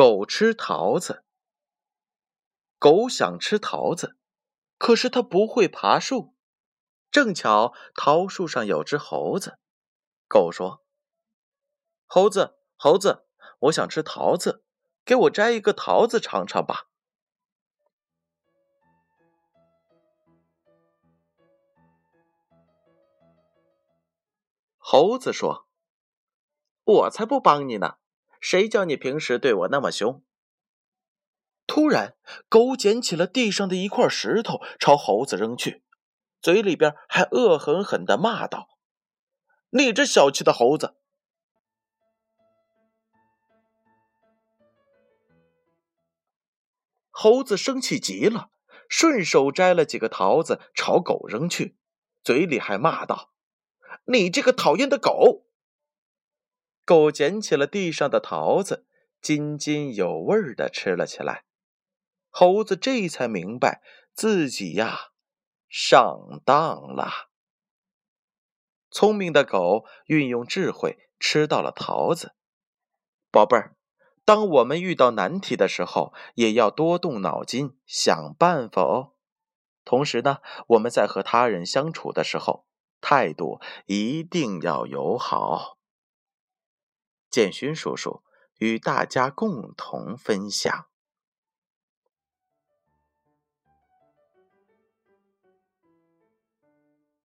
狗吃桃子。狗想吃桃子，可是它不会爬树。正巧桃树上有只猴子。狗说：“猴子，猴子，我想吃桃子，给我摘一个桃子尝尝吧。”猴子说：“我才不帮你呢！谁叫你平时对我那么凶？”突然，狗捡起了地上的一块石头，朝猴子扔去，嘴里边还恶狠狠的骂道：“你这小气的猴子！”猴子生气极了，顺手摘了几个桃子朝狗扔去，嘴里还骂道：“你这个讨厌的狗！”狗捡起了地上的桃子，津津有味的吃了起来。猴子这才明白自己呀上当了。聪明的狗运用智慧吃到了桃子。宝贝儿，当我们遇到难题的时候，也要多动脑筋想办法哦。同时呢，我们在和他人相处的时候，态度一定要友好。建勋叔叔与大家共同分享。